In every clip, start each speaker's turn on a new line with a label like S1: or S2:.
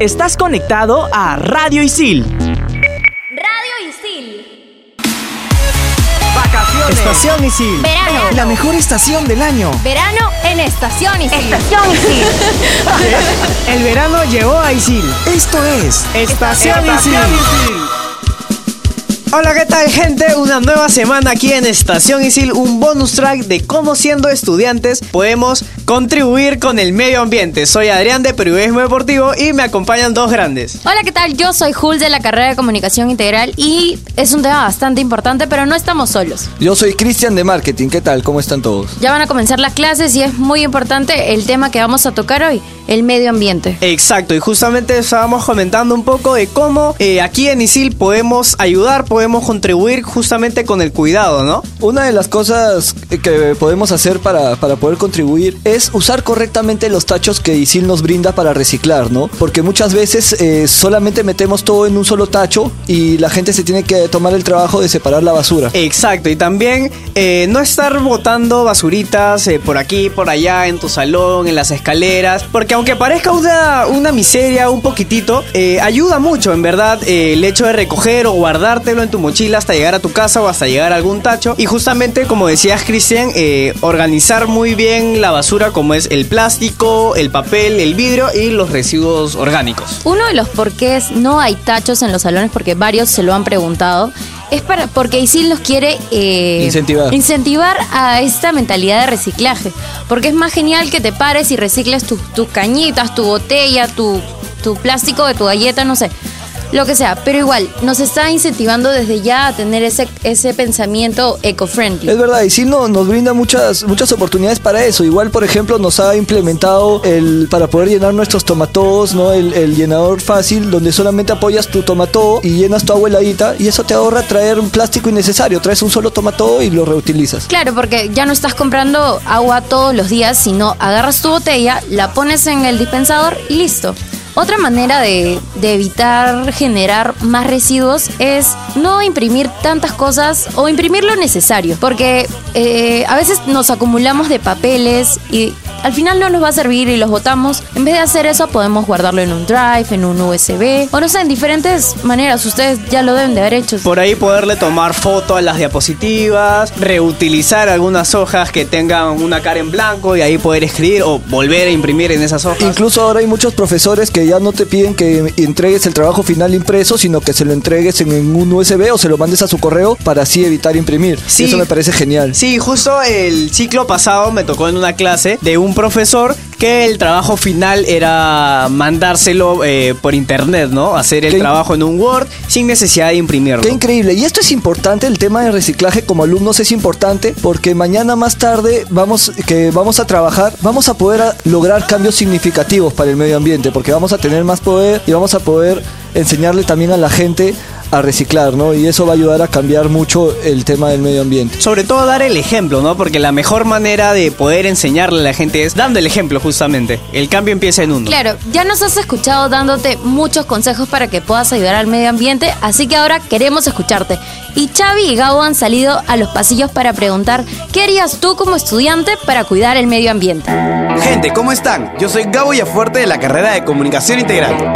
S1: Estás conectado a Radio Isil.
S2: Radio Isil.
S1: Vacaciones.
S3: Estación Isil.
S2: Verano.
S3: La mejor estación del año.
S2: Verano en Estación Isil.
S4: Estación Isil.
S3: El verano llegó a Isil.
S1: Esto es
S3: Estación Isil.
S1: Isil.
S3: Hola, ¿qué tal, gente? Una nueva semana aquí en Estación Isil, un bonus track de cómo siendo estudiantes podemos contribuir con el medio ambiente. Soy Adrián de Periodismo Deportivo y me acompañan dos grandes.
S2: Hola, ¿qué tal? Yo soy Jules de la carrera de Comunicación Integral y es un tema bastante importante, pero no estamos solos.
S5: Yo soy Cristian de Marketing, ¿qué tal? ¿Cómo están todos?
S2: Ya van a comenzar las clases y es muy importante el tema que vamos a tocar hoy, el medio ambiente.
S3: Exacto, y justamente estábamos comentando un poco de cómo eh, aquí en Isil podemos ayudar, podemos contribuir justamente con el cuidado, ¿no?
S5: Una de las cosas que podemos hacer para, para poder contribuir es usar correctamente los tachos que ISIL nos brinda para reciclar, ¿no? Porque muchas veces eh, solamente metemos todo en un solo tacho y la gente se tiene que tomar el trabajo de separar la basura.
S3: Exacto, y también eh, no estar botando basuritas eh, por aquí, por allá, en tu salón, en las escaleras, porque aunque parezca una, una miseria un poquitito, ayuda mucho, en verdad, el hecho de recoger o guardártelo en tu mochila hasta llegar a tu casa o hasta llegar a algún tacho. Y justamente, como decías, Cristian, eh, organizar muy bien la basura como es el plástico, el papel, el vidrio y los residuos orgánicos.
S2: Uno de los porqués no hay tachos en los salones, porque varios se lo han preguntado, es para porque ISIL nos quiere eh,
S5: Incentivar.
S2: incentivar a esta mentalidad de reciclaje. Porque es más genial que te pares y recicles tus tus cañitas, tu botella, tu, tu plástico de tu galleta, no sé. Lo que sea, pero igual, nos está incentivando desde ya a tener ese, ese pensamiento eco-friendly.
S5: Es verdad, ISIL no, nos brinda muchas, muchas oportunidades para eso. Igual, por ejemplo, nos ha implementado el para poder llenar nuestros tomatodos, ¿no? El, el llenador fácil, donde solamente apoyas tu tomatodo y llenas tu agua heladita, y eso te ahorra traer un plástico innecesario. Traes un solo tomatodo y lo reutilizas.
S2: Claro, porque ya no estás comprando agua todos los días, sino agarras tu botella, la pones en el dispensador y listo. Otra manera de, de evitar generar más residuos es no imprimir tantas cosas o imprimir lo necesario, porque eh, a veces nos acumulamos de papeles y al final no nos va a servir y los botamos. En vez de hacer eso podemos guardarlo en un drive, en un USB o no sé, en diferentes maneras. Ustedes ya lo deben de haber hecho.
S3: Por ahí poderle tomar foto a las diapositivas, reutilizar algunas hojas que tengan una cara en blanco y ahí poder escribir o volver a imprimir en esas hojas.
S5: Incluso ahora hay muchos profesores que ya no te piden que entregues el trabajo final impreso, sino que se lo entregues en, en un USB o se lo mandes a su correo para así evitar imprimir.
S3: Sí.
S5: Eso me parece genial.
S3: Sí, justo el ciclo pasado me tocó en una clase de un profesor que el trabajo final era mandárselo eh, por internet, ¿no? Hacer el
S5: Qué-
S3: trabajo en un Word sin necesidad de imprimirlo.
S5: Qué increíble. Y esto es importante, el tema de reciclaje como alumnos es importante porque mañana más tarde vamos, que vamos a trabajar, vamos a poder a- lograr cambios significativos para el medio ambiente porque vamos a tener más poder y vamos a poder enseñarle también a la gente a reciclar, ¿no? Y eso va a ayudar a cambiar mucho el tema del medio ambiente.
S3: Sobre todo dar el ejemplo, ¿no? Porque la mejor manera de poder enseñarle a la gente es dando el ejemplo, justamente. El cambio empieza en uno.
S2: Claro, ya nos has escuchado dándote muchos consejos para que puedas ayudar al medio ambiente, así que ahora queremos escucharte. Y Xavi y Gabo han salido a los pasillos para preguntar qué harías tú como estudiante para cuidar el medio ambiente.
S6: Gente, ¿cómo están? Yo soy Gabo Yafuerte de la carrera de Comunicación Integral.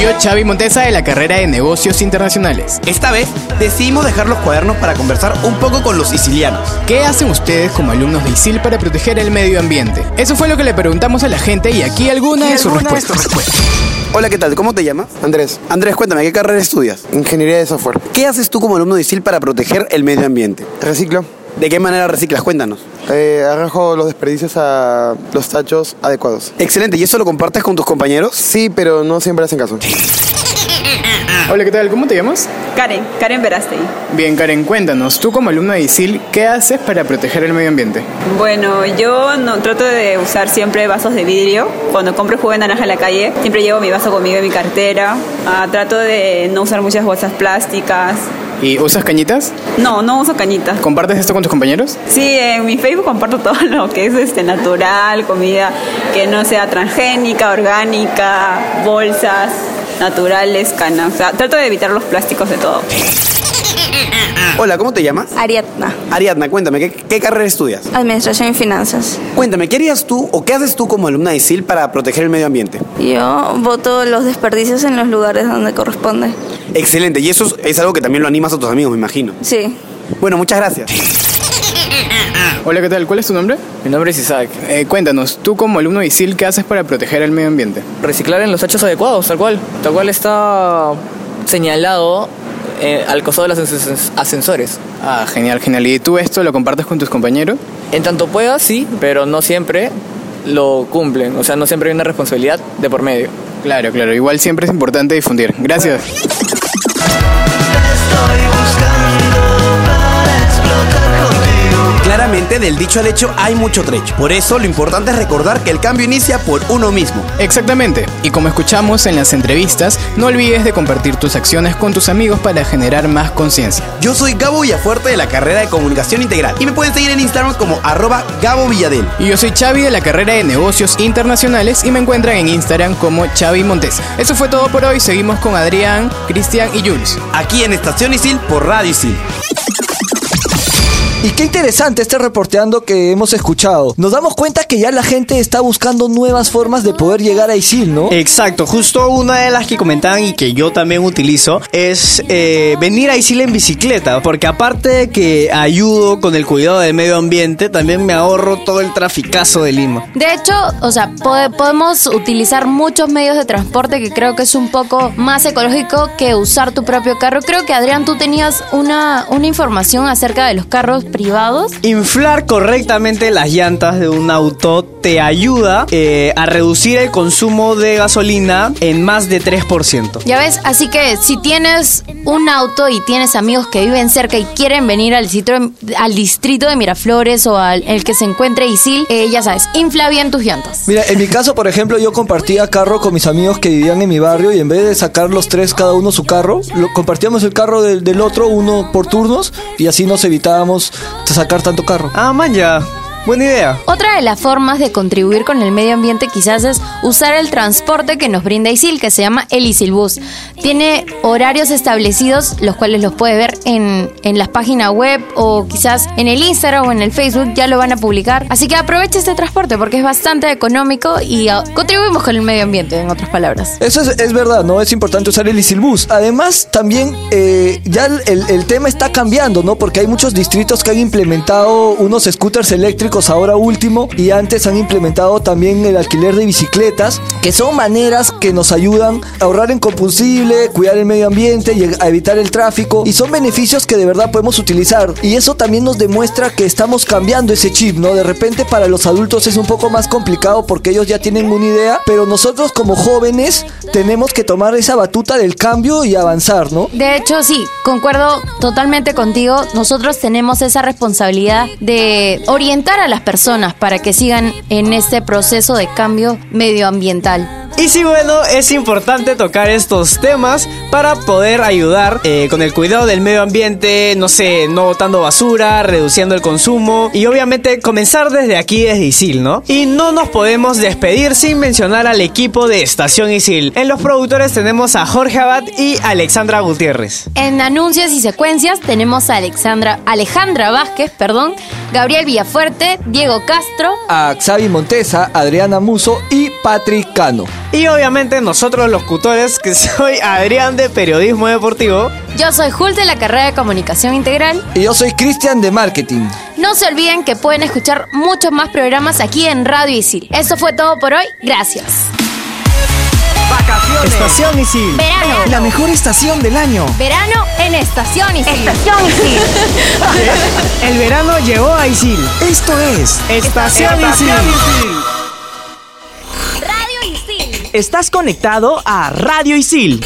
S7: Yo, Xavi Montesa, de la carrera de Negocios Internacionales.
S6: Esta vez decidimos dejar los cuadernos para conversar un poco con los sicilianos.
S7: ¿Qué hacen ustedes como alumnos de ISIL para proteger el medio ambiente? Eso fue lo que le preguntamos a la gente y aquí algunas de sus respuestas.
S6: Hola, ¿qué tal? ¿Cómo te llamas?
S8: Andrés,
S6: Andrés, cuéntame, ¿qué carrera estudias?
S8: ingeniería de software.
S6: ¿Qué haces tú como alumno de ISIL para proteger el medio ambiente?
S8: Reciclo.
S6: ¿De qué manera reciclas? Cuéntanos.
S8: Eh, arrojo los desperdicios a los tachos adecuados.
S6: Excelente, ¿y eso lo compartes con tus compañeros?
S8: Sí, pero no siempre hacen caso.
S7: Hola, ¿qué tal? ¿Cómo te llamas?
S9: Karen, Karen Verastey.
S7: Bien, Karen, cuéntanos, tú como alumno de ISIL, ¿qué haces para proteger el medio ambiente?
S9: Bueno, yo no, trato de usar siempre vasos de vidrio. Cuando compro jugo de naranja en la calle, siempre llevo mi vaso conmigo en mi cartera. Ah, trato de no usar muchas bolsas plásticas.
S7: ¿Y usas cañitas?
S9: No, no uso cañitas.
S7: ¿Compartes esto con tus compañeros?
S9: Sí, en mi Facebook comparto todo lo que es este natural, comida que no sea transgénica, orgánica, bolsas naturales, canas. O sea, trato de evitar los plásticos de todo.
S6: Hola, ¿cómo te llamas?
S4: Ariadna,
S6: Ariadna, cuéntame, ¿qué, qué carrera estudias?
S4: Administración y Finanzas.
S6: Cuéntame, ¿qué harías tú o qué haces tú como alumna de ISIL para proteger el medio ambiente?
S4: Yo voto los desperdicios en los lugares donde corresponde.
S6: Excelente, y eso es, algo que también lo animas a tus amigos, me imagino.
S4: Sí.
S6: Bueno, muchas gracias.
S7: Hola, ¿qué tal? ¿Cuál es tu nombre?
S10: Mi nombre es Isaac.
S7: Eh, cuéntanos, tú como alumno de ISIL, ¿qué haces para proteger el medio ambiente?
S10: Reciclar en los hechos adecuados, tal cual. Tal cual está señalado eh, al costado de los ascens- ascensores.
S7: Ah, genial, genial. ¿Y tú esto lo compartes con tus compañeros?
S10: En tanto pueda, sí, pero no siempre lo cumplen. O sea, no siempre hay una responsabilidad de por medio.
S7: Claro, claro. Igual siempre es importante difundir. Gracias.
S6: Claramente, del dicho al hecho hay mucho trecho. Por eso, lo importante es recordar que el cambio inicia por uno mismo.
S7: Exactamente. Y como escuchamos en las entrevistas, no olvides de compartir tus acciones con tus amigos para generar más conciencia.
S6: Yo soy Gabo Villafuerte de la carrera de Comunicación Integral y me pueden seguir en Instagram como arroba Gabo Villadel.
S7: Y yo soy Xavi de la carrera de negocios internacionales y me encuentran en Instagram como Xavi Montes. Eso fue todo por hoy. Seguimos con Adrián, Cristian y Jules.
S6: Aquí en Estación Isil por Radio Isil.
S5: Y qué interesante este reporteando que hemos escuchado. Nos damos cuenta que ya la gente está buscando nuevas formas de poder llegar a ISIL, ¿no?
S3: Exacto, justo una de las que comentaban y que yo también utilizo es eh, venir a Isil en bicicleta, porque aparte de que ayudo con el cuidado del medio ambiente, también me ahorro todo el traficazo de Lima.
S2: De hecho, o sea, pode- podemos utilizar muchos medios de transporte que creo que es un poco más ecológico que usar tu propio carro. Creo que Adrián, tú tenías una, una información acerca de los carros privados.
S3: Inflar correctamente las llantas de un auto te ayuda eh, a reducir el consumo de gasolina en más de 3%.
S2: Ya ves, así que si tienes un auto y tienes amigos que viven cerca y quieren venir al, sitio, al distrito de Miraflores o al el que se encuentre Isil, eh, ya sabes, infla bien tus llantas.
S5: Mira, en mi caso, por ejemplo, yo compartía carro con mis amigos que vivían en mi barrio y en vez de sacar los tres cada uno su carro, lo, compartíamos el carro del, del otro, uno por turnos, y así nos evitábamos sacar tanto carro.
S3: Ah, man, ya. Buena idea.
S2: Otra de las formas de contribuir con el medio ambiente quizás es usar el transporte que nos brinda ISIL, que se llama el ISIL Bus. Tiene horarios establecidos, los cuales los puede ver en, en la página web o quizás en el Instagram o en el Facebook, ya lo van a publicar. Así que aproveche este transporte porque es bastante económico y ah, contribuimos con el medio ambiente, en otras palabras.
S5: Eso es, es verdad, ¿no? Es importante usar el Isilbus. Además, también eh, ya el, el tema está cambiando, ¿no? Porque hay muchos distritos que han implementado unos scooters eléctricos ahora último y antes han implementado también el alquiler de bicicletas, que son maneras que nos ayudan a ahorrar en combustible, cuidar el medio ambiente y a evitar el tráfico. Y son beneficios que de verdad podemos utilizar. Y eso también nos demuestra que estamos cambiando ese chip, ¿no? De repente para los adultos es un poco más complicado porque ellos ya tienen una idea, pero nosotros como jóvenes tenemos que tomar esa batuta del cambio y avanzar, ¿no?
S2: De hecho, sí, concuerdo totalmente contigo. Nosotros tenemos esa responsabilidad de orientar a las personas para que sigan en este proceso de cambio medioambiental.
S3: Y sí, bueno, es importante tocar estos temas para poder ayudar eh, con el cuidado del medio ambiente, no sé, no botando basura, reduciendo el consumo y obviamente comenzar desde aquí, desde Isil, ¿no? Y no nos podemos despedir sin mencionar al equipo de Estación Isil. En los productores tenemos a Jorge Abad y Alexandra Gutiérrez.
S2: En anuncios y secuencias tenemos a Alexandra, Alejandra Vázquez, perdón, Gabriel Villafuerte, Diego Castro.
S5: A Xavi Montesa, Adriana Muso y Patrick Cano.
S3: Y obviamente nosotros los locutores, que soy Adrián de Periodismo Deportivo.
S2: Yo soy Jul de la carrera de Comunicación Integral.
S5: Y yo soy Cristian de Marketing.
S2: No se olviden que pueden escuchar muchos más programas aquí en Radio Isil. Eso fue todo por hoy. Gracias.
S1: Vacaciones. Estación Isil.
S2: Verano.
S1: La mejor estación del año.
S2: Verano en Estación Isil.
S1: Estación Isil. El verano llegó a Isil. Esto es Estación, Isil.
S2: Radio Isil.
S1: Estás conectado a Radio Isil.